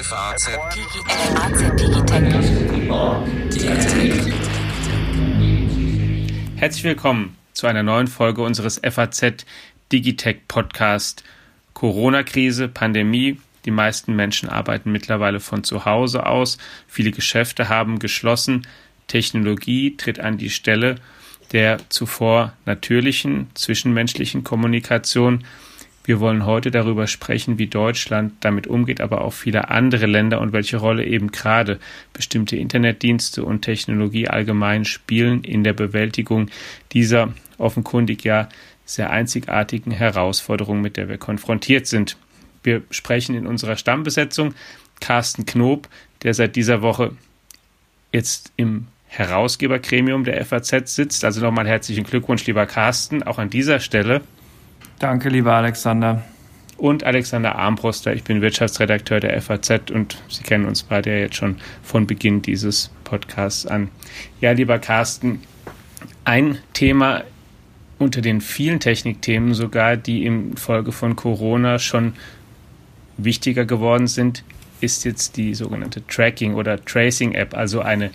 FAZ Herzlich willkommen zu einer neuen Folge unseres FAZ Digitech Podcast. Corona-Krise, Pandemie. Die meisten Menschen arbeiten mittlerweile von zu Hause aus. Viele Geschäfte haben geschlossen. Technologie tritt an die Stelle der zuvor natürlichen zwischenmenschlichen Kommunikation. Wir wollen heute darüber sprechen, wie Deutschland damit umgeht, aber auch viele andere Länder und welche Rolle eben gerade bestimmte Internetdienste und Technologie allgemein spielen in der Bewältigung dieser offenkundig ja sehr einzigartigen Herausforderung, mit der wir konfrontiert sind. Wir sprechen in unserer Stammbesetzung Carsten Knob, der seit dieser Woche jetzt im Herausgebergremium der FAZ sitzt. Also nochmal herzlichen Glückwunsch, lieber Carsten, auch an dieser Stelle. Danke, lieber Alexander. Und Alexander Armbruster, ich bin Wirtschaftsredakteur der FAZ und Sie kennen uns beide ja jetzt schon von Beginn dieses Podcasts an. Ja, lieber Carsten, ein Thema unter den vielen Technikthemen sogar, die im Folge von Corona schon wichtiger geworden sind, ist jetzt die sogenannte Tracking- oder Tracing-App, also eine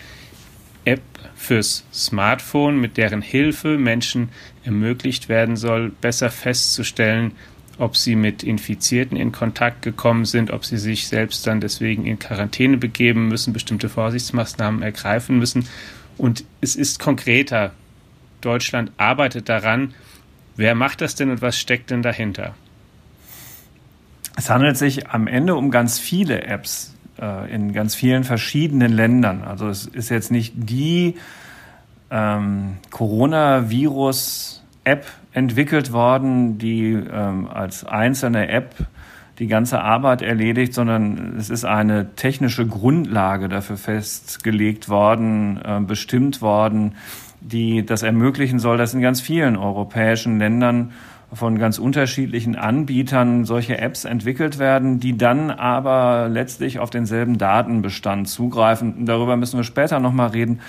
App fürs Smartphone, mit deren Hilfe Menschen ermöglicht werden soll, besser festzustellen, ob sie mit Infizierten in Kontakt gekommen sind, ob sie sich selbst dann deswegen in Quarantäne begeben müssen, bestimmte Vorsichtsmaßnahmen ergreifen müssen. Und es ist konkreter. Deutschland arbeitet daran. Wer macht das denn und was steckt denn dahinter? Es handelt sich am Ende um ganz viele Apps, äh, in ganz vielen verschiedenen Ländern. Also es ist jetzt nicht die ähm, Coronavirus-App entwickelt worden, die ähm, als einzelne App die ganze Arbeit erledigt, sondern es ist eine technische Grundlage dafür festgelegt worden, äh, bestimmt worden, die das ermöglichen soll, dass in ganz vielen europäischen Ländern von ganz unterschiedlichen Anbietern solche Apps entwickelt werden, die dann aber letztlich auf denselben Datenbestand zugreifen. Darüber müssen wir später nochmal reden.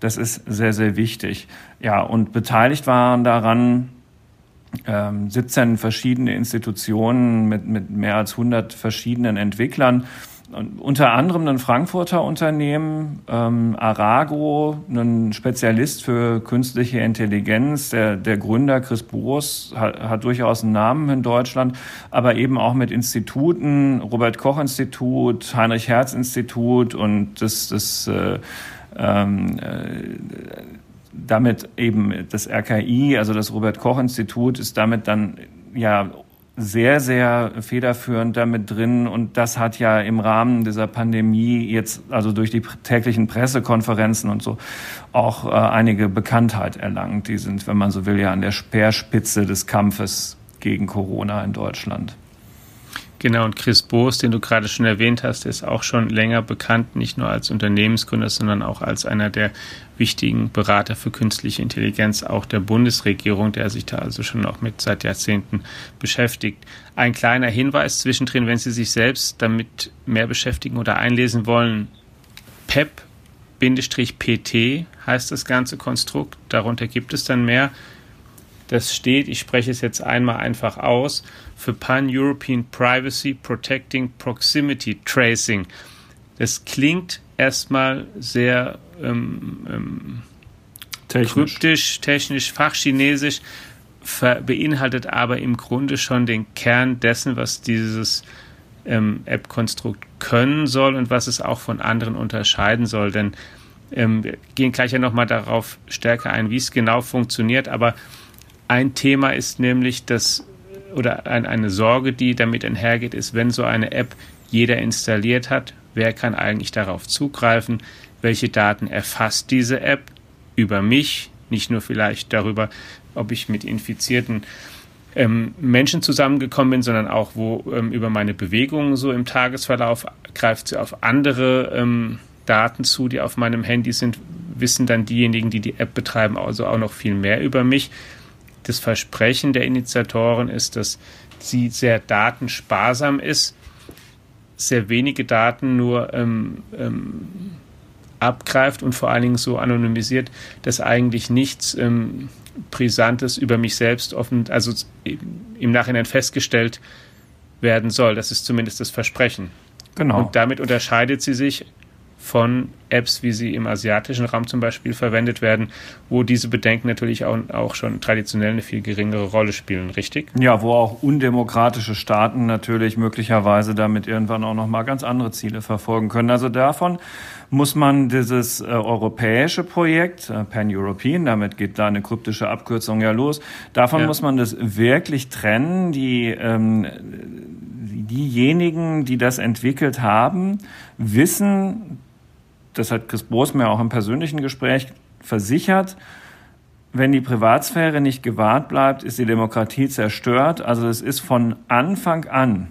Das ist sehr, sehr wichtig. Ja, und beteiligt waren daran ähm, 17 verschiedene Institutionen mit, mit mehr als 100 verschiedenen Entwicklern unter anderem ein Frankfurter Unternehmen, ähm, Arago, ein Spezialist für künstliche Intelligenz. Der, der Gründer Chris Boos hat, hat durchaus einen Namen in Deutschland, aber eben auch mit Instituten, Robert Koch Institut, Heinrich Herz Institut und das, das äh, ähm, äh, damit eben das RKI, also das Robert Koch Institut, ist damit dann ja sehr, sehr federführend damit drin. Und das hat ja im Rahmen dieser Pandemie jetzt, also durch die täglichen Pressekonferenzen und so, auch äh, einige Bekanntheit erlangt. Die sind, wenn man so will, ja an der Speerspitze des Kampfes gegen Corona in Deutschland. Genau, und Chris Boos, den du gerade schon erwähnt hast, ist auch schon länger bekannt, nicht nur als Unternehmensgründer, sondern auch als einer der wichtigen Berater für künstliche Intelligenz, auch der Bundesregierung, der sich da also schon auch mit seit Jahrzehnten beschäftigt. Ein kleiner Hinweis zwischendrin, wenn Sie sich selbst damit mehr beschäftigen oder einlesen wollen, PEP-PT heißt das ganze Konstrukt. Darunter gibt es dann mehr. Das steht, ich spreche es jetzt einmal einfach aus, für Pan-European Privacy Protecting Proximity Tracing. Das klingt erstmal sehr ähm, ähm, technisch. kryptisch, technisch, fachchinesisch, beinhaltet aber im Grunde schon den Kern dessen, was dieses ähm, App-Konstrukt können soll und was es auch von anderen unterscheiden soll. Denn ähm, wir gehen gleich ja nochmal darauf stärker ein, wie es genau funktioniert, aber ein Thema ist nämlich, dass, oder ein, eine Sorge, die damit einhergeht, ist, wenn so eine App jeder installiert hat, wer kann eigentlich darauf zugreifen, welche Daten erfasst diese App über mich, nicht nur vielleicht darüber, ob ich mit infizierten ähm, Menschen zusammengekommen bin, sondern auch wo ähm, über meine Bewegungen so im Tagesverlauf greift sie auf andere ähm, Daten zu, die auf meinem Handy sind, wissen dann diejenigen, die die App betreiben, also auch noch viel mehr über mich das Versprechen der Initiatoren ist, dass sie sehr datensparsam ist, sehr wenige Daten nur ähm, ähm, abgreift und vor allen Dingen so anonymisiert, dass eigentlich nichts ähm, Brisantes über mich selbst offen, also im Nachhinein festgestellt werden soll. Das ist zumindest das Versprechen. Genau. Und damit unterscheidet sie sich von Apps, wie sie im asiatischen Raum zum Beispiel verwendet werden, wo diese Bedenken natürlich auch, auch schon traditionell eine viel geringere Rolle spielen, richtig? Ja, wo auch undemokratische Staaten natürlich möglicherweise damit irgendwann auch nochmal ganz andere Ziele verfolgen können. Also davon muss man dieses äh, europäische Projekt, äh, Pan-European, damit geht da eine kryptische Abkürzung ja los, davon ja. muss man das wirklich trennen. Die, ähm, diejenigen, die das entwickelt haben, wissen, das hat Chris Broos mir auch im persönlichen Gespräch versichert, wenn die Privatsphäre nicht gewahrt bleibt, ist die Demokratie zerstört. Also es ist von Anfang an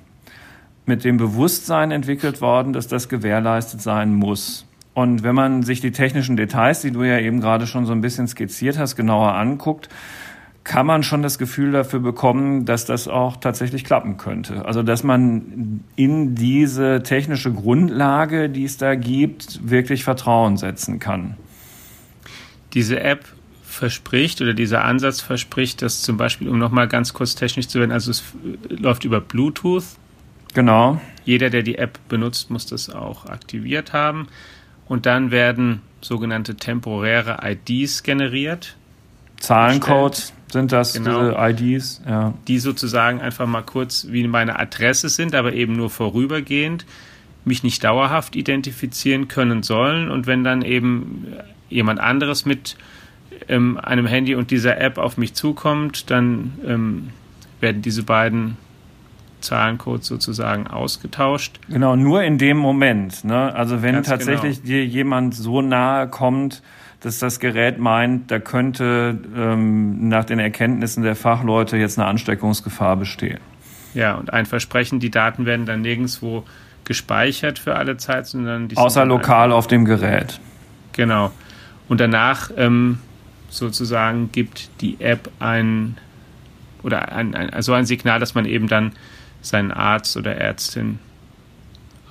mit dem Bewusstsein entwickelt worden, dass das gewährleistet sein muss. Und wenn man sich die technischen Details, die du ja eben gerade schon so ein bisschen skizziert hast, genauer anguckt, kann man schon das Gefühl dafür bekommen, dass das auch tatsächlich klappen könnte. Also dass man in diese technische Grundlage, die es da gibt, wirklich Vertrauen setzen kann. Diese App verspricht oder dieser Ansatz verspricht, dass zum Beispiel, um nochmal ganz kurz technisch zu werden, also es läuft über Bluetooth. Genau. Jeder, der die App benutzt, muss das auch aktiviert haben. Und dann werden sogenannte temporäre IDs generiert. Zahlencodes sind das, genau, diese IDs, ja. Die sozusagen einfach mal kurz wie meine Adresse sind, aber eben nur vorübergehend, mich nicht dauerhaft identifizieren können sollen. Und wenn dann eben jemand anderes mit ähm, einem Handy und dieser App auf mich zukommt, dann ähm, werden diese beiden Zahlencodes sozusagen ausgetauscht. Genau, nur in dem Moment. Ne? Also wenn Ganz tatsächlich genau. dir jemand so nahe kommt, dass das Gerät meint, da könnte ähm, nach den Erkenntnissen der Fachleute jetzt eine Ansteckungsgefahr bestehen. Ja, und ein Versprechen, die Daten werden dann nirgendwo gespeichert für alle Zeit, sondern die außer lokal auf dem Gerät. Genau. Und danach ähm, sozusagen gibt die App ein oder ein, ein, also ein Signal, dass man eben dann seinen Arzt oder Ärztin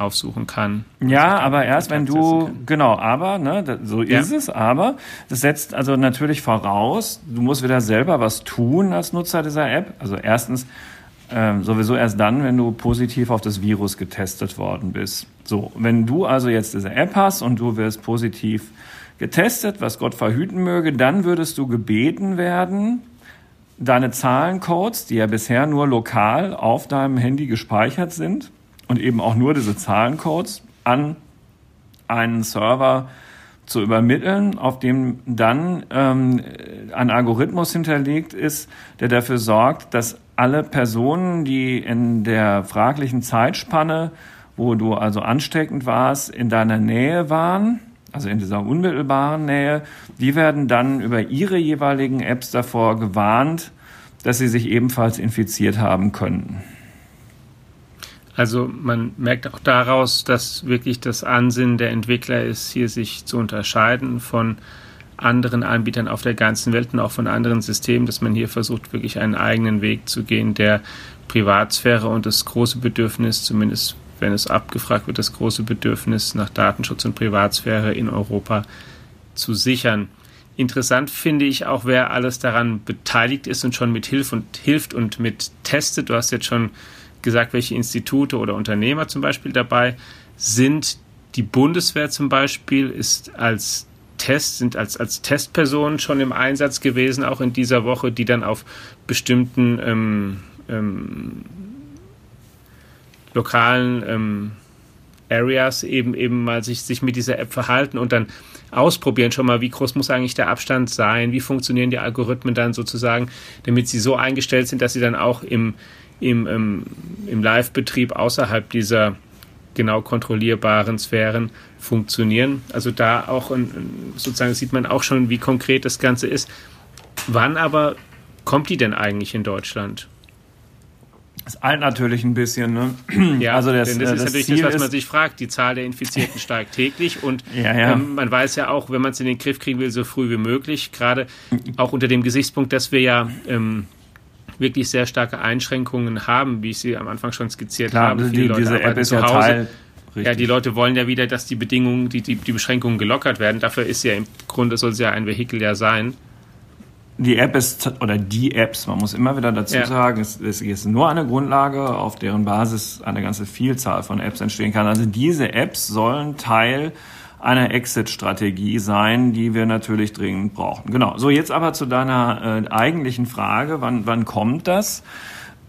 aufsuchen kann. Ja, aber erst wenn du, genau, aber, ne, so ja. ist es, aber das setzt also natürlich voraus, du musst wieder selber was tun als Nutzer dieser App. Also erstens, ähm, sowieso erst dann, wenn du positiv auf das Virus getestet worden bist. So, wenn du also jetzt diese App hast und du wirst positiv getestet, was Gott verhüten möge, dann würdest du gebeten werden, deine Zahlencodes, die ja bisher nur lokal auf deinem Handy gespeichert sind, und eben auch nur diese Zahlencodes an einen Server zu übermitteln, auf dem dann ähm, ein Algorithmus hinterlegt ist, der dafür sorgt, dass alle Personen, die in der fraglichen Zeitspanne, wo du also ansteckend warst, in deiner Nähe waren, also in dieser unmittelbaren Nähe, die werden dann über ihre jeweiligen Apps davor gewarnt, dass sie sich ebenfalls infiziert haben könnten. Also man merkt auch daraus, dass wirklich das Ansinnen der Entwickler ist, hier sich zu unterscheiden von anderen Anbietern auf der ganzen Welt und auch von anderen Systemen, dass man hier versucht, wirklich einen eigenen Weg zu gehen, der Privatsphäre und das große Bedürfnis, zumindest wenn es abgefragt wird, das große Bedürfnis nach Datenschutz und Privatsphäre in Europa zu sichern. Interessant finde ich auch, wer alles daran beteiligt ist und schon mit hilft und hilft und mit testet. Du hast jetzt schon gesagt, welche Institute oder Unternehmer zum Beispiel dabei sind. Die Bundeswehr zum Beispiel ist als Test, sind als, als Testpersonen schon im Einsatz gewesen, auch in dieser Woche, die dann auf bestimmten ähm, ähm, lokalen ähm, Areas eben eben mal sich, sich mit dieser App verhalten und dann ausprobieren schon mal, wie groß muss eigentlich der Abstand sein, wie funktionieren die Algorithmen dann sozusagen, damit sie so eingestellt sind, dass sie dann auch im, im, im, im Live-Betrieb außerhalb dieser genau kontrollierbaren Sphären funktionieren. Also da auch sozusagen sieht man auch schon, wie konkret das Ganze ist. Wann aber kommt die denn eigentlich in Deutschland? Das alt natürlich ein bisschen, ne? Ja, also das, denn das, das ist natürlich Ziel das, was man sich fragt. Die Zahl der Infizierten steigt täglich und ja, ja. Ähm, man weiß ja auch, wenn man es in den Griff kriegen will, so früh wie möglich, gerade auch unter dem Gesichtspunkt, dass wir ja ähm, wirklich sehr starke Einschränkungen haben, wie ich sie am Anfang schon skizziert Klar, habe. Die, diese App ist ja Teil. Richtig. Ja, die Leute wollen ja wieder, dass die Bedingungen, die, die, die Beschränkungen gelockert werden. Dafür ist ja im Grunde soll es ja ein Vehikel ja sein. die App ist, oder die Apps, man muss immer wieder dazu ja. sagen, es, es ist nur eine Grundlage, auf deren Basis eine ganze Vielzahl von Apps entstehen kann. Also diese Apps sollen Teil einer Exit-Strategie sein, die wir natürlich dringend brauchen. Genau. So, jetzt aber zu deiner äh, eigentlichen Frage, wann, wann kommt das?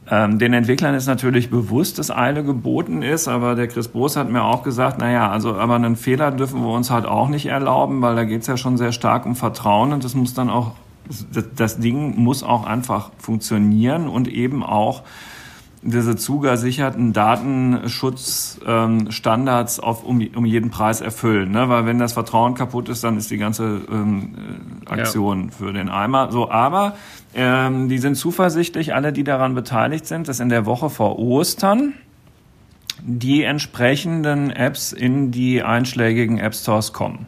Ähm, den Entwicklern ist natürlich bewusst, dass Eile geboten ist, aber der Chris Boos hat mir auch gesagt, naja, also aber einen Fehler dürfen wir uns halt auch nicht erlauben, weil da geht es ja schon sehr stark um Vertrauen und das muss dann auch, das Ding muss auch einfach funktionieren und eben auch diese zugesicherten Datenschutzstandards ähm, auf, um, um jeden Preis erfüllen. Ne? Weil wenn das Vertrauen kaputt ist, dann ist die ganze ähm, Aktion ja. für den Eimer. So, aber ähm, die sind zuversichtlich, alle, die daran beteiligt sind, dass in der Woche vor Ostern die entsprechenden Apps in die einschlägigen App Stores kommen.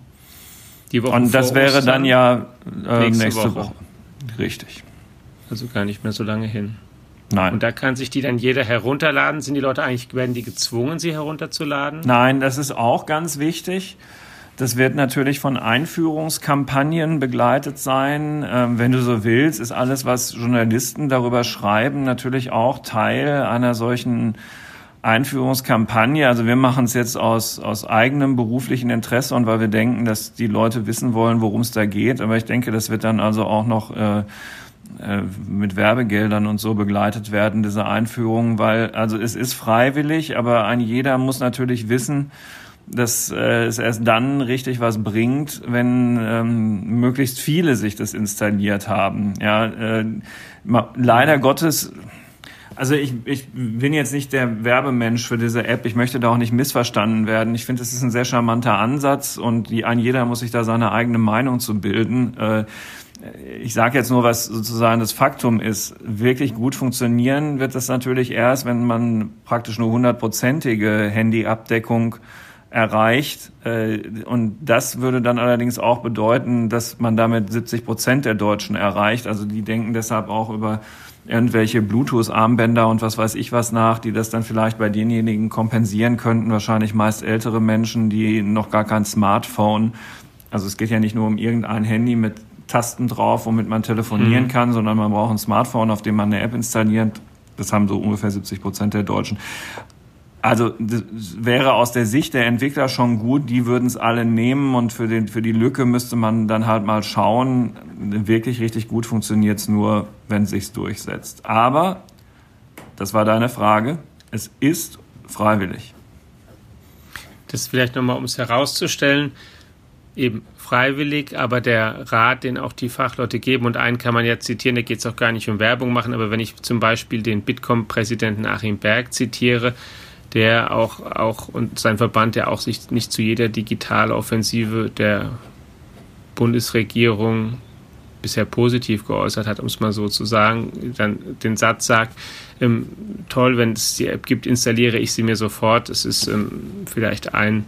Die Woche Und das wäre Ostern dann ja äh, nächste, nächste Woche. Woche. Richtig. Also gar nicht mehr so lange hin. Nein. Und da kann sich die dann jeder herunterladen. Sind die Leute eigentlich, werden die gezwungen, sie herunterzuladen? Nein, das ist auch ganz wichtig. Das wird natürlich von Einführungskampagnen begleitet sein. Ähm, wenn du so willst, ist alles, was Journalisten darüber schreiben, natürlich auch Teil einer solchen Einführungskampagne. Also wir machen es jetzt aus, aus eigenem beruflichen Interesse und weil wir denken, dass die Leute wissen wollen, worum es da geht. Aber ich denke, das wird dann also auch noch äh, äh, mit Werbegeldern und so begleitet werden, diese Einführung, weil also es ist freiwillig, aber ein jeder muss natürlich wissen, dass äh, es erst dann richtig was bringt, wenn ähm, möglichst viele sich das installiert haben. Ja, äh, leider Gottes also ich, ich bin jetzt nicht der Werbemensch für diese App. Ich möchte da auch nicht missverstanden werden. Ich finde, es ist ein sehr charmanter Ansatz und die, ein jeder muss sich da seine eigene Meinung zu bilden. Äh, ich sage jetzt nur, was sozusagen das Faktum ist. Wirklich gut funktionieren wird das natürlich erst, wenn man praktisch nur hundertprozentige Handyabdeckung erreicht. Äh, und das würde dann allerdings auch bedeuten, dass man damit 70 Prozent der Deutschen erreicht. Also die denken deshalb auch über irgendwelche Bluetooth-Armbänder und was weiß ich was nach, die das dann vielleicht bei denjenigen kompensieren könnten. Wahrscheinlich meist ältere Menschen, die noch gar kein Smartphone also es geht ja nicht nur um irgendein Handy mit Tasten drauf, womit man telefonieren mhm. kann, sondern man braucht ein Smartphone, auf dem man eine App installiert. Das haben so ungefähr 70 Prozent der Deutschen. Also das wäre aus der Sicht der Entwickler schon gut, die würden es alle nehmen und für, den, für die Lücke müsste man dann halt mal schauen. Wirklich richtig gut funktioniert es nur, wenn es sich durchsetzt. Aber, das war deine Frage, es ist freiwillig. Das vielleicht nochmal, um es herauszustellen, eben freiwillig, aber der Rat, den auch die Fachleute geben, und einen kann man ja zitieren, da geht es auch gar nicht um Werbung machen, aber wenn ich zum Beispiel den Bitkom-Präsidenten Achim Berg zitiere, der auch, auch und sein Verband, der auch sich nicht zu jeder Digitaloffensive der Bundesregierung bisher positiv geäußert hat, um es mal so zu sagen, dann den Satz sagt, ähm, toll, wenn es die App gibt, installiere ich sie mir sofort. Es ist ähm, vielleicht ein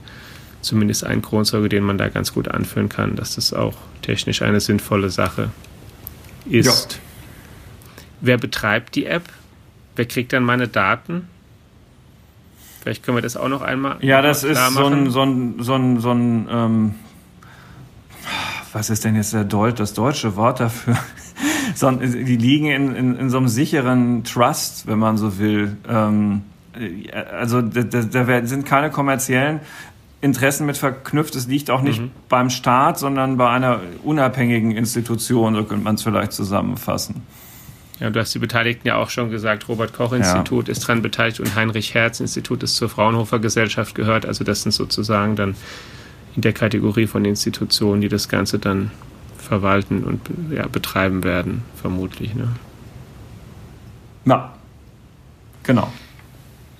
zumindest ein Kronzeuge, den man da ganz gut anführen kann, dass das auch technisch eine sinnvolle Sache ist. Ja. Wer betreibt die App? Wer kriegt dann meine Daten? Vielleicht können wir das auch noch einmal. Ja, das ist so ein, so ein, so ein, so ein ähm, was ist denn jetzt Deut das deutsche Wort dafür? so ein, die liegen in, in, in so einem sicheren Trust, wenn man so will. Ähm, äh, also da, da sind keine kommerziellen Interessen mit verknüpft. Es liegt auch nicht mhm. beim Staat, sondern bei einer unabhängigen Institution, so könnte man es vielleicht zusammenfassen. Ja, du hast die Beteiligten ja auch schon gesagt. Robert Koch Institut ja. ist daran beteiligt und Heinrich Herz Institut ist zur Fraunhofer Gesellschaft gehört. Also das sind sozusagen dann in der Kategorie von Institutionen, die das Ganze dann verwalten und ja, betreiben werden, vermutlich. Ne? Ja, genau.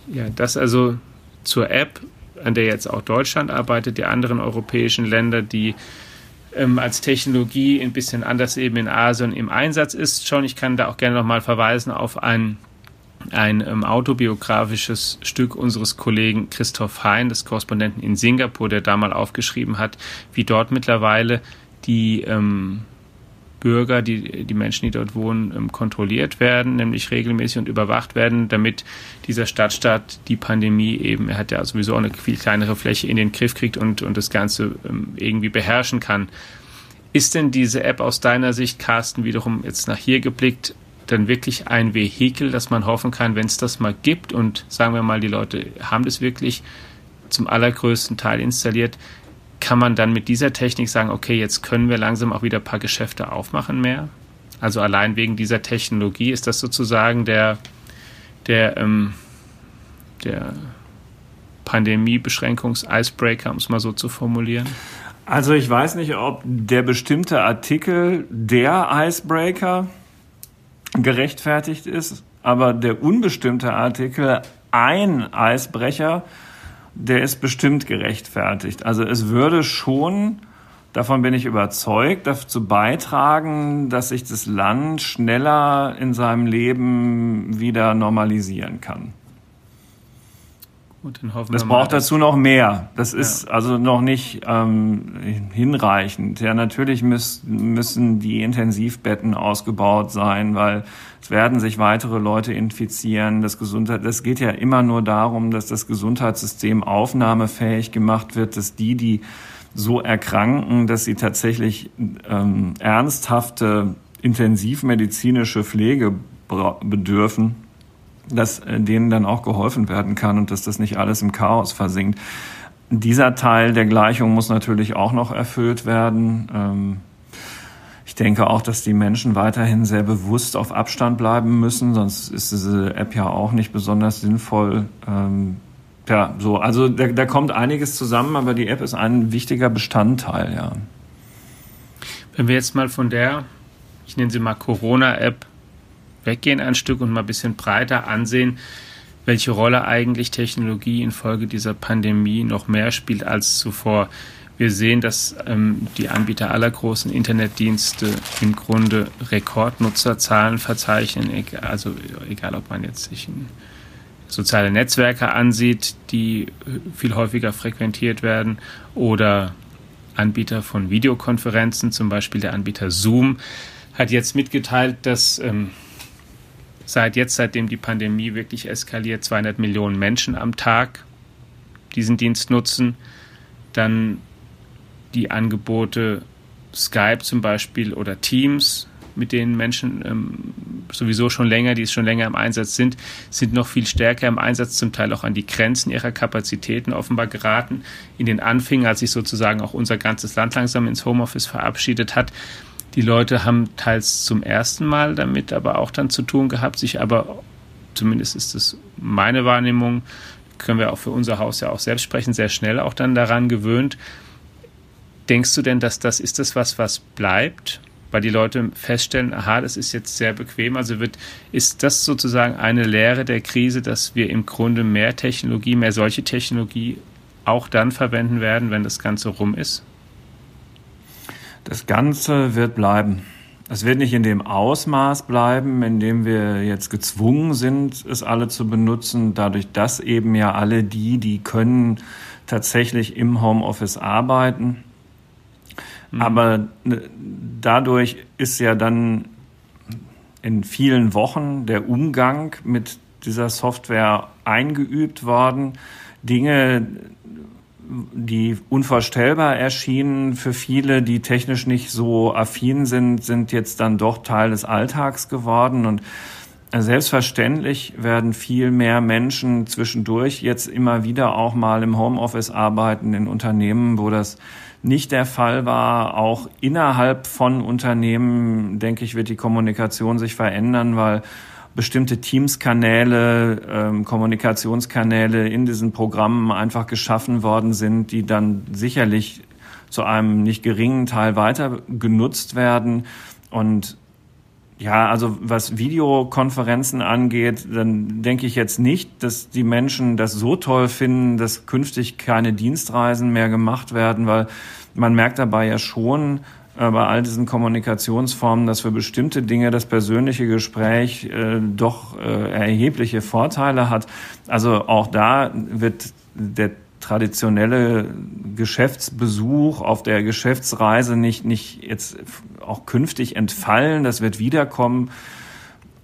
Ja, das also zur App an der jetzt auch Deutschland arbeitet, die anderen europäischen Länder, die ähm, als Technologie ein bisschen anders eben in Asien im Einsatz ist. Schon, ich kann da auch gerne nochmal verweisen auf ein, ein ähm, autobiografisches Stück unseres Kollegen Christoph Hein, des Korrespondenten in Singapur, der da mal aufgeschrieben hat, wie dort mittlerweile die ähm, Bürger, die, die Menschen, die dort wohnen, ähm, kontrolliert werden, nämlich regelmäßig und überwacht werden, damit dieser Stadtstaat die Pandemie eben, er hat ja sowieso auch eine viel kleinere Fläche in den Griff kriegt und, und das Ganze ähm, irgendwie beherrschen kann. Ist denn diese App aus deiner Sicht, Carsten, wiederum jetzt nach hier geblickt, dann wirklich ein Vehikel, dass man hoffen kann, wenn es das mal gibt und sagen wir mal, die Leute haben das wirklich zum allergrößten Teil installiert, kann man dann mit dieser Technik sagen, okay, jetzt können wir langsam auch wieder ein paar Geschäfte aufmachen mehr? Also allein wegen dieser Technologie ist das sozusagen der, der, ähm, der Pandemie-Beschränkungs-Icebreaker, um es mal so zu formulieren? Also ich weiß nicht, ob der bestimmte Artikel der Icebreaker gerechtfertigt ist, aber der unbestimmte Artikel ein Eisbrecher, der ist bestimmt gerechtfertigt. Also es würde schon, davon bin ich überzeugt, dazu beitragen, dass sich das Land schneller in seinem Leben wieder normalisieren kann. Gut, dann hoffen das wir braucht mal, dazu noch mehr. Das ja. ist also noch nicht ähm, hinreichend. Ja, natürlich müß, müssen die Intensivbetten ausgebaut sein, weil es werden sich weitere Leute infizieren. Das Gesundheit, das geht ja immer nur darum, dass das Gesundheitssystem aufnahmefähig gemacht wird, dass die, die so erkranken, dass sie tatsächlich ähm, ernsthafte intensivmedizinische Pflege bedürfen, dass äh, denen dann auch geholfen werden kann und dass das nicht alles im Chaos versinkt. Dieser Teil der Gleichung muss natürlich auch noch erfüllt werden. Ähm, ich denke auch, dass die Menschen weiterhin sehr bewusst auf Abstand bleiben müssen, sonst ist diese App ja auch nicht besonders sinnvoll. Ähm, ja, so, also da, da kommt einiges zusammen, aber die App ist ein wichtiger Bestandteil, ja. Wenn wir jetzt mal von der, ich nenne sie mal Corona-App, weggehen ein Stück und mal ein bisschen breiter ansehen, welche Rolle eigentlich Technologie infolge dieser Pandemie noch mehr spielt als zuvor. Wir sehen, dass ähm, die Anbieter aller großen Internetdienste im Grunde Rekordnutzerzahlen verzeichnen. Also egal, ob man jetzt sich soziale Netzwerke ansieht, die viel häufiger frequentiert werden, oder Anbieter von Videokonferenzen, zum Beispiel der Anbieter Zoom, hat jetzt mitgeteilt, dass ähm, seit jetzt, seitdem die Pandemie wirklich eskaliert, 200 Millionen Menschen am Tag diesen Dienst nutzen. Dann die Angebote Skype zum Beispiel oder Teams, mit denen Menschen ähm, sowieso schon länger, die es schon länger im Einsatz sind, sind noch viel stärker im Einsatz, zum Teil auch an die Grenzen ihrer Kapazitäten offenbar geraten. In den Anfängen, als sich sozusagen auch unser ganzes Land langsam ins Homeoffice verabschiedet hat, die Leute haben teils zum ersten Mal damit aber auch dann zu tun gehabt, sich aber, zumindest ist es meine Wahrnehmung, können wir auch für unser Haus ja auch selbst sprechen, sehr schnell auch dann daran gewöhnt. Denkst du denn, dass das ist das was, was bleibt? Weil die Leute feststellen, aha, das ist jetzt sehr bequem. Also wird, ist das sozusagen eine Lehre der Krise, dass wir im Grunde mehr Technologie, mehr solche Technologie auch dann verwenden werden, wenn das Ganze rum ist? Das Ganze wird bleiben. Es wird nicht in dem Ausmaß bleiben, in dem wir jetzt gezwungen sind, es alle zu benutzen, dadurch, dass eben ja alle die, die können, tatsächlich im Homeoffice arbeiten. Mhm. Aber ne, dadurch ist ja dann in vielen Wochen der Umgang mit dieser Software eingeübt worden. Dinge, die unvorstellbar erschienen für viele, die technisch nicht so affin sind, sind jetzt dann doch Teil des Alltags geworden und Selbstverständlich werden viel mehr Menschen zwischendurch jetzt immer wieder auch mal im Homeoffice arbeiten in Unternehmen, wo das nicht der Fall war. Auch innerhalb von Unternehmen, denke ich, wird die Kommunikation sich verändern, weil bestimmte Teams-Kanäle, ähm, Kommunikationskanäle in diesen Programmen einfach geschaffen worden sind, die dann sicherlich zu einem nicht geringen Teil weiter genutzt werden. Und ja, also was Videokonferenzen angeht, dann denke ich jetzt nicht, dass die Menschen das so toll finden, dass künftig keine Dienstreisen mehr gemacht werden, weil man merkt dabei ja schon, bei all diesen Kommunikationsformen, dass für bestimmte Dinge das persönliche Gespräch äh, doch äh, erhebliche Vorteile hat. Also auch da wird der traditionelle Geschäftsbesuch auf der Geschäftsreise nicht, nicht jetzt auch künftig entfallen. Das wird wiederkommen.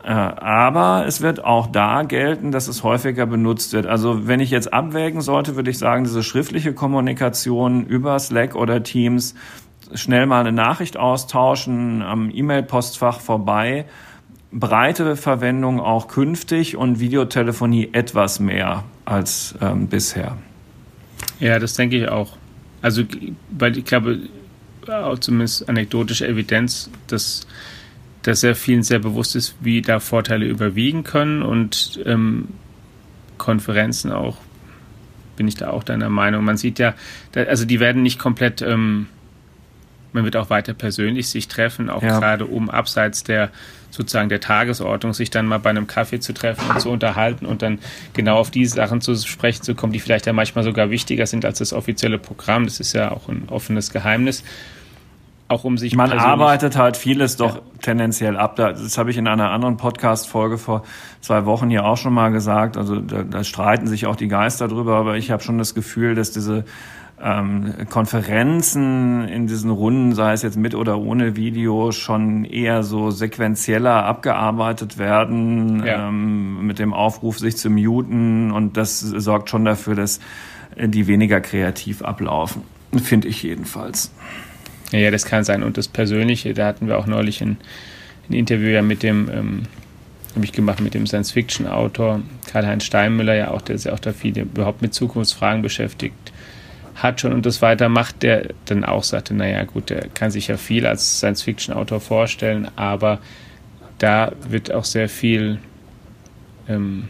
Äh, aber es wird auch da gelten, dass es häufiger benutzt wird. Also wenn ich jetzt abwägen sollte, würde ich sagen, diese schriftliche Kommunikation über Slack oder Teams schnell mal eine Nachricht austauschen, am E-Mail-Postfach vorbei. Breite Verwendung auch künftig und Videotelefonie etwas mehr als ähm, bisher. Ja, das denke ich auch. Also, weil ich glaube, zumindest anekdotische Evidenz, dass, dass sehr vielen sehr bewusst ist, wie da Vorteile überwiegen können und ähm, Konferenzen auch, bin ich da auch deiner Meinung. Man sieht ja, also die werden nicht komplett, ähm, man wird auch weiter persönlich sich treffen, auch ja. gerade um abseits der sozusagen der Tagesordnung, sich dann mal bei einem Kaffee zu treffen und zu unterhalten und dann genau auf die Sachen zu sprechen zu kommen, die vielleicht ja manchmal sogar wichtiger sind als das offizielle Programm. Das ist ja auch ein offenes Geheimnis. Auch um sich Man arbeitet halt vieles doch ja. tendenziell ab. Das habe ich in einer anderen Podcast-Folge vor zwei Wochen hier auch schon mal gesagt. Also da, da streiten sich auch die Geister drüber, aber ich habe schon das Gefühl, dass diese ähm, Konferenzen in diesen Runden, sei es jetzt mit oder ohne Video, schon eher so sequenzieller abgearbeitet werden, ja. ähm, mit dem Aufruf, sich zu muten. Und das sorgt schon dafür, dass die weniger kreativ ablaufen. Finde ich jedenfalls. Ja, das kann sein. Und das Persönliche, da hatten wir auch neulich ein, ein Interview ja mit dem, ähm, habe ich gemacht mit dem Science-Fiction-Autor Karl-Heinz Steinmüller, ja auch, der sich auch da viel überhaupt mit Zukunftsfragen beschäftigt hat schon und das weitermacht, der dann auch sagte, naja gut, der kann sich ja viel als Science-Fiction-Autor vorstellen, aber da wird auch sehr viel ähm,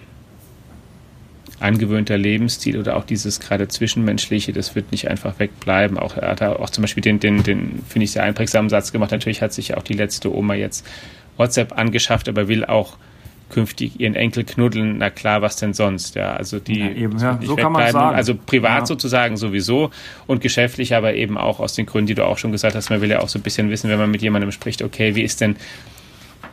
angewöhnter Lebensstil oder auch dieses gerade Zwischenmenschliche, das wird nicht einfach wegbleiben. Auch, er hat auch zum Beispiel den, den, den finde ich, sehr einprägsamen Satz gemacht. Natürlich hat sich auch die letzte Oma jetzt WhatsApp angeschafft, aber will auch künftig ihren Enkel knuddeln, na klar, was denn sonst? Ja, also die ja, eben, ja. so kann man sagen. Also privat ja. sozusagen sowieso und geschäftlich aber eben auch aus den Gründen, die du auch schon gesagt hast. Man will ja auch so ein bisschen wissen, wenn man mit jemandem spricht, okay, wie ist denn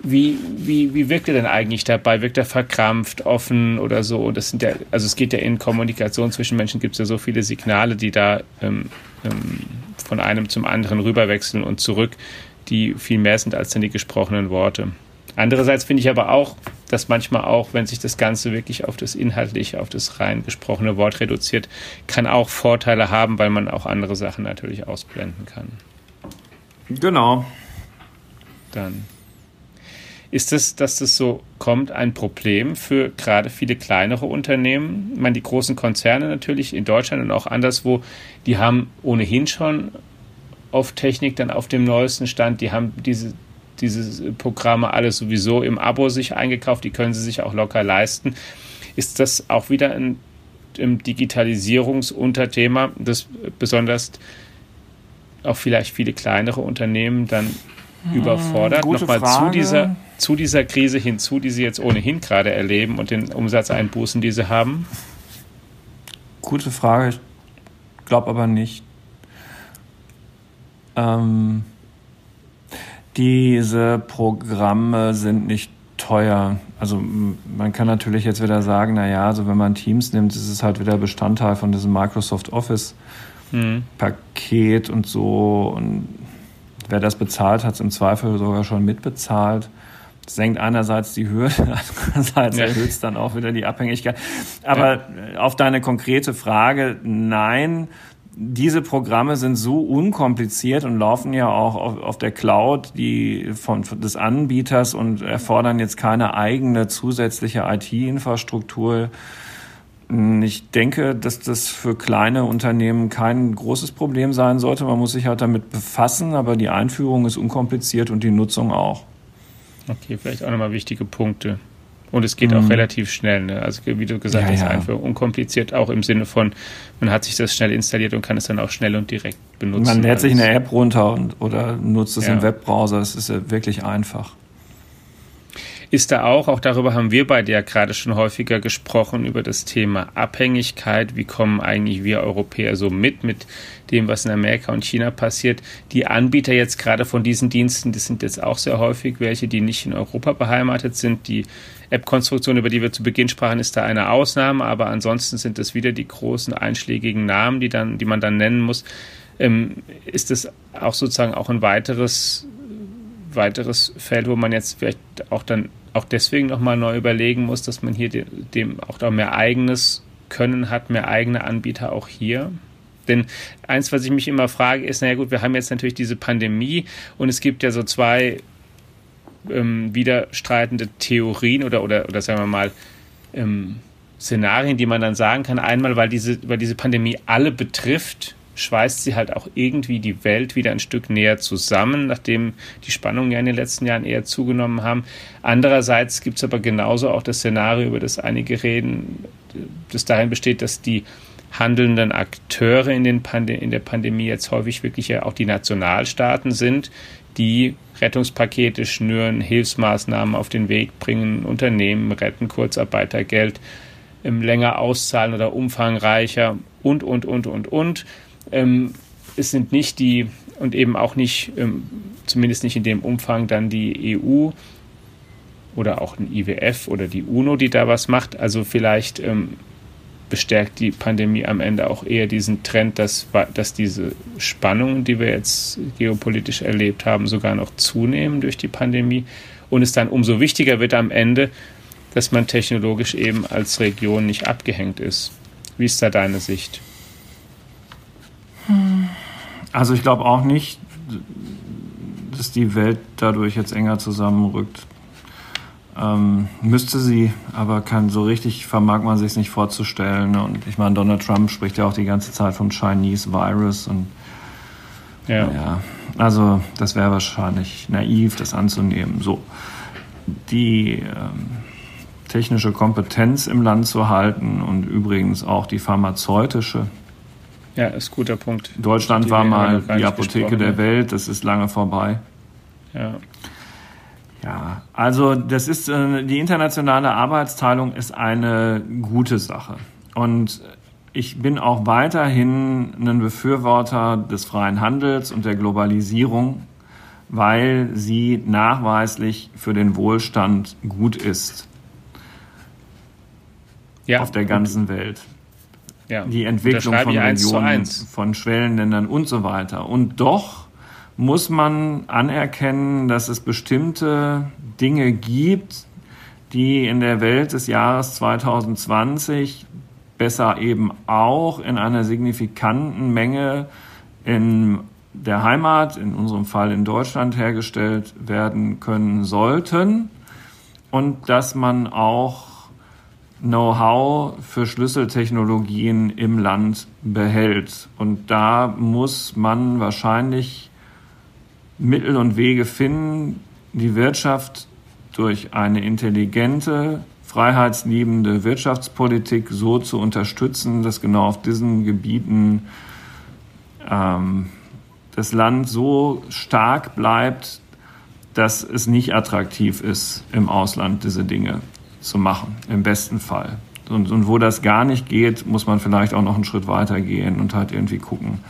wie, wie, wie wirkt er denn eigentlich dabei? Wirkt er verkrampft, offen oder so? Und das sind ja, also es geht ja in Kommunikation zwischen Menschen, gibt es ja so viele Signale, die da ähm, ähm, von einem zum anderen rüberwechseln und zurück, die viel mehr sind als dann die gesprochenen Worte. Andererseits finde ich aber auch, dass manchmal auch, wenn sich das Ganze wirklich auf das inhaltliche, auf das rein gesprochene Wort reduziert, kann auch Vorteile haben, weil man auch andere Sachen natürlich ausblenden kann. Genau. Dann ist es, dass das so kommt, ein Problem für gerade viele kleinere Unternehmen? Ich meine, die großen Konzerne natürlich in Deutschland und auch anderswo, die haben ohnehin schon auf Technik dann auf dem neuesten Stand. Die haben diese diese Programme alles sowieso im Abo sich eingekauft, die können sie sich auch locker leisten. Ist das auch wieder ein, ein Digitalisierungsunterthema, das besonders auch vielleicht viele kleinere Unternehmen dann hm, überfordert? Nochmal zu dieser, zu dieser Krise hinzu, die sie jetzt ohnehin gerade erleben und den Umsatzeinbußen, die sie haben? Gute Frage. Ich glaube aber nicht. Ähm, diese Programme sind nicht teuer. Also man kann natürlich jetzt wieder sagen, na ja, also wenn man Teams nimmt, ist es halt wieder Bestandteil von diesem Microsoft Office mhm. Paket und so. Und wer das bezahlt, hat es im Zweifel sogar schon mitbezahlt. Das senkt einerseits die Höhe, andererseits ja. erhöht es dann auch wieder die Abhängigkeit. Aber ja. auf deine konkrete Frage, nein, diese Programme sind so unkompliziert und laufen ja auch auf, auf der Cloud die von, des Anbieters und erfordern jetzt keine eigene zusätzliche IT-Infrastruktur. Ich denke, dass das für kleine Unternehmen kein großes Problem sein sollte. Man muss sich halt damit befassen, aber die Einführung ist unkompliziert und die Nutzung auch. Okay, vielleicht auch nochmal wichtige Punkte. Und es geht mhm. auch relativ schnell. Ne? Also wie du gesagt ja, hast, ja. einfach unkompliziert, auch im Sinne von, man hat sich das schnell installiert und kann es dann auch schnell und direkt benutzen. Man lädt sich eine App runter und, oder nutzt es ja. im Webbrowser. Es ist ja wirklich einfach ist da auch, auch darüber haben wir beide ja gerade schon häufiger gesprochen, über das Thema Abhängigkeit. Wie kommen eigentlich wir Europäer so mit, mit dem, was in Amerika und China passiert? Die Anbieter jetzt gerade von diesen Diensten, das sind jetzt auch sehr häufig welche, die nicht in Europa beheimatet sind. Die App-Konstruktion, über die wir zu Beginn sprachen, ist da eine Ausnahme, aber ansonsten sind es wieder die großen einschlägigen Namen, die, dann, die man dann nennen muss. Ähm, ist das auch sozusagen auch ein weiteres weiteres Feld, wo man jetzt vielleicht auch dann auch deswegen nochmal neu überlegen muss, dass man hier dem auch da mehr eigenes Können hat, mehr eigene Anbieter auch hier? Denn eins, was ich mich immer frage, ist, naja gut, wir haben jetzt natürlich diese Pandemie und es gibt ja so zwei ähm, widerstreitende Theorien oder, oder, oder sagen wir mal ähm, Szenarien, die man dann sagen kann. Einmal, weil diese, weil diese Pandemie alle betrifft, schweißt sie halt auch irgendwie die Welt wieder ein Stück näher zusammen, nachdem die Spannungen ja in den letzten Jahren eher zugenommen haben. Andererseits gibt es aber genauso auch das Szenario, über das einige reden, das darin besteht, dass die handelnden Akteure in, den Pande in der Pandemie jetzt häufig wirklich ja auch die Nationalstaaten sind, die Rettungspakete schnüren, Hilfsmaßnahmen auf den Weg bringen, Unternehmen retten, Kurzarbeitergeld ähm, länger auszahlen oder umfangreicher und, und, und, und, und. Ähm, es sind nicht die und eben auch nicht, ähm, zumindest nicht in dem Umfang, dann die EU oder auch ein IWF oder die UNO, die da was macht. Also vielleicht ähm, bestärkt die Pandemie am Ende auch eher diesen Trend, dass, dass diese Spannungen, die wir jetzt geopolitisch erlebt haben, sogar noch zunehmen durch die Pandemie und es dann umso wichtiger wird am Ende, dass man technologisch eben als Region nicht abgehängt ist. Wie ist da deine Sicht? Also ich glaube auch nicht, dass die Welt dadurch jetzt enger zusammenrückt. Ähm, müsste sie, aber kann so richtig vermag man sich nicht vorzustellen. Und ich meine, Donald Trump spricht ja auch die ganze Zeit vom Chinese Virus und ja. ja also das wäre wahrscheinlich naiv, das anzunehmen. So die ähm, technische Kompetenz im Land zu halten und übrigens auch die pharmazeutische. Ja, ist ein guter Punkt. Deutschland war mal die Apotheke der Welt, das ist lange vorbei. Ja. Ja, also das ist äh, die internationale Arbeitsteilung ist eine gute Sache und ich bin auch weiterhin ein Befürworter des freien Handels und der Globalisierung, weil sie nachweislich für den Wohlstand gut ist. Ja, auf der ganzen Welt. Ja, die Entwicklung von Millionen, von Schwellenländern und so weiter. Und doch muss man anerkennen, dass es bestimmte Dinge gibt, die in der Welt des Jahres 2020 besser eben auch in einer signifikanten Menge in der Heimat, in unserem Fall in Deutschland, hergestellt werden können sollten. Und dass man auch Know-how für Schlüsseltechnologien im Land behält. Und da muss man wahrscheinlich Mittel und Wege finden, die Wirtschaft durch eine intelligente, freiheitsliebende Wirtschaftspolitik so zu unterstützen, dass genau auf diesen Gebieten ähm, das Land so stark bleibt, dass es nicht attraktiv ist, im Ausland diese Dinge zu machen, im besten Fall. Und, und wo das gar nicht geht, muss man vielleicht auch noch einen Schritt weiter gehen und halt irgendwie gucken,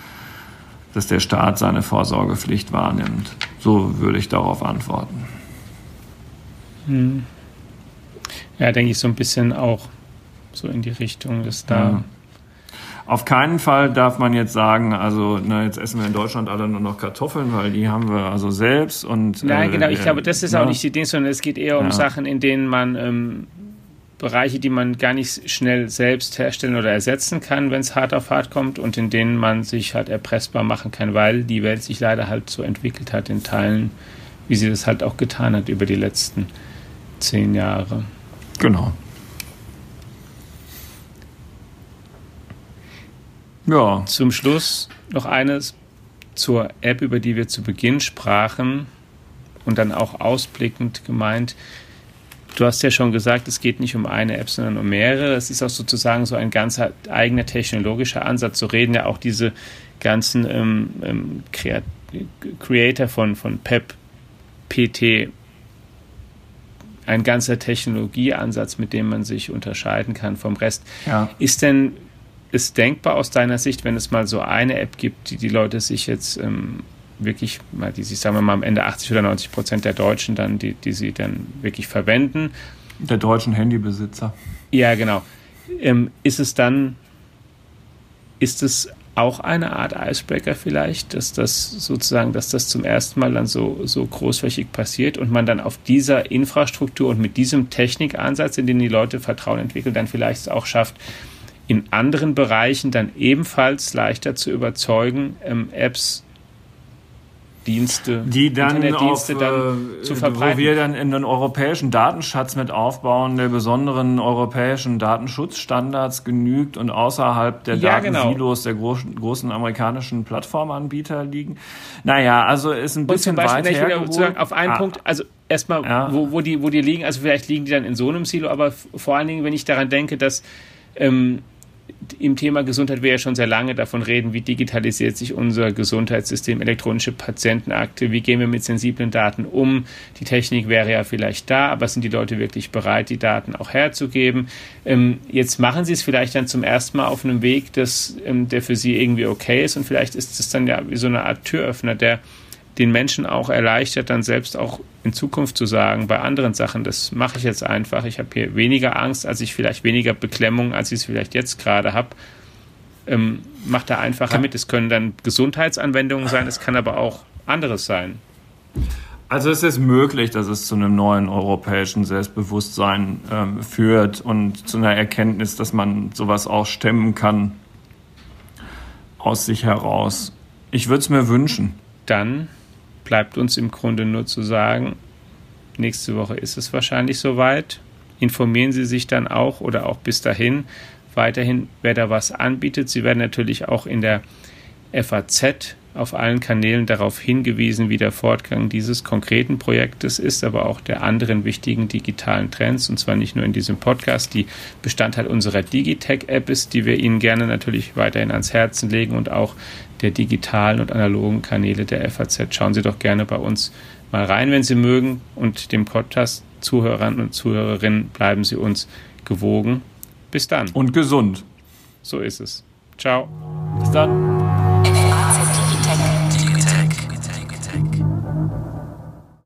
dass der Staat seine Vorsorgepflicht wahrnimmt. So würde ich darauf antworten. Hm. Ja, denke ich so ein bisschen auch so in die Richtung, dass da. Ja. Auf keinen Fall darf man jetzt sagen, also na, jetzt essen wir in Deutschland alle nur noch Kartoffeln, weil die haben wir also selbst und. Nein, genau, ich äh, glaube, das ist ja. auch nicht die Dinge, sondern es geht eher um ja. Sachen, in denen man ähm, Bereiche, die man gar nicht schnell selbst herstellen oder ersetzen kann, wenn es hart auf hart kommt und in denen man sich halt erpressbar machen kann, weil die Welt sich leider halt so entwickelt hat in Teilen, wie sie das halt auch getan hat über die letzten zehn Jahre. Genau. Ja. Zum Schluss noch eines zur App, über die wir zu Beginn sprachen und dann auch ausblickend gemeint. Du hast ja schon gesagt, es geht nicht um eine App, sondern um mehrere. Es ist auch sozusagen so ein ganz eigener technologischer Ansatz. So reden ja auch diese ganzen ähm, ähm, Creator von, von PEP, PT, ein ganzer Technologieansatz, mit dem man sich unterscheiden kann vom Rest. Ja. Ist denn ist denkbar aus deiner Sicht, wenn es mal so eine App gibt, die die Leute sich jetzt ähm, wirklich, mal die sich, sagen wir mal, am Ende 80 oder 90 Prozent der Deutschen dann, die, die sie dann wirklich verwenden. Der deutschen Handybesitzer. Ja, genau. Ähm, ist es dann, ist es auch eine Art Icebreaker vielleicht, dass das sozusagen, dass das zum ersten Mal dann so, so großflächig passiert und man dann auf dieser Infrastruktur und mit diesem Technikansatz, in den die Leute Vertrauen entwickeln, dann vielleicht auch schafft, in anderen Bereichen dann ebenfalls leichter zu überzeugen, ähm, Apps Dienste, die dann auf, dann äh, zu verbreiten. Wo wir dann in den europäischen Datenschatz mit aufbauen, der besonderen europäischen Datenschutzstandards genügt und außerhalb der ja, genau. Datensilos genau. der großen, großen amerikanischen Plattformanbieter liegen. Naja, also ist ein bisschen und zum Beispiel, weit hergeholt. Sozusagen auf einen ah. Punkt, also erstmal, ja. wo, wo, die, wo die liegen, also vielleicht liegen die dann in so einem Silo, aber vor allen Dingen, wenn ich daran denke, dass ähm, im Thema Gesundheit wir ja schon sehr lange davon reden, wie digitalisiert sich unser Gesundheitssystem, elektronische Patientenakte, wie gehen wir mit sensiblen Daten um. Die Technik wäre ja vielleicht da, aber sind die Leute wirklich bereit, die Daten auch herzugeben? Ähm, jetzt machen sie es vielleicht dann zum ersten Mal auf einem Weg, das, ähm, der für sie irgendwie okay ist und vielleicht ist es dann ja wie so eine Art Türöffner, der den Menschen auch erleichtert, dann selbst auch in Zukunft zu sagen, bei anderen Sachen, das mache ich jetzt einfach, ich habe hier weniger Angst, als ich vielleicht weniger Beklemmung, als ich es vielleicht jetzt gerade habe. Ähm, macht da einfacher mit. Es können dann Gesundheitsanwendungen sein, es kann aber auch anderes sein. Also es ist möglich, dass es zu einem neuen europäischen Selbstbewusstsein ähm, führt und zu einer Erkenntnis, dass man sowas auch stemmen kann aus sich heraus. Ich würde es mir wünschen. Dann bleibt uns im Grunde nur zu sagen, nächste Woche ist es wahrscheinlich soweit. Informieren Sie sich dann auch oder auch bis dahin weiterhin, wer da was anbietet. Sie werden natürlich auch in der FAZ auf allen Kanälen darauf hingewiesen, wie der Fortgang dieses konkreten Projektes ist, aber auch der anderen wichtigen digitalen Trends, und zwar nicht nur in diesem Podcast, die Bestandteil unserer Digitech-App ist, die wir Ihnen gerne natürlich weiterhin ans Herzen legen und auch der digitalen und analogen Kanäle der FAZ. Schauen Sie doch gerne bei uns mal rein, wenn Sie mögen, und dem Podcast-Zuhörern und Zuhörerinnen bleiben Sie uns gewogen. Bis dann. Und gesund. So ist es. Ciao. Bis dann.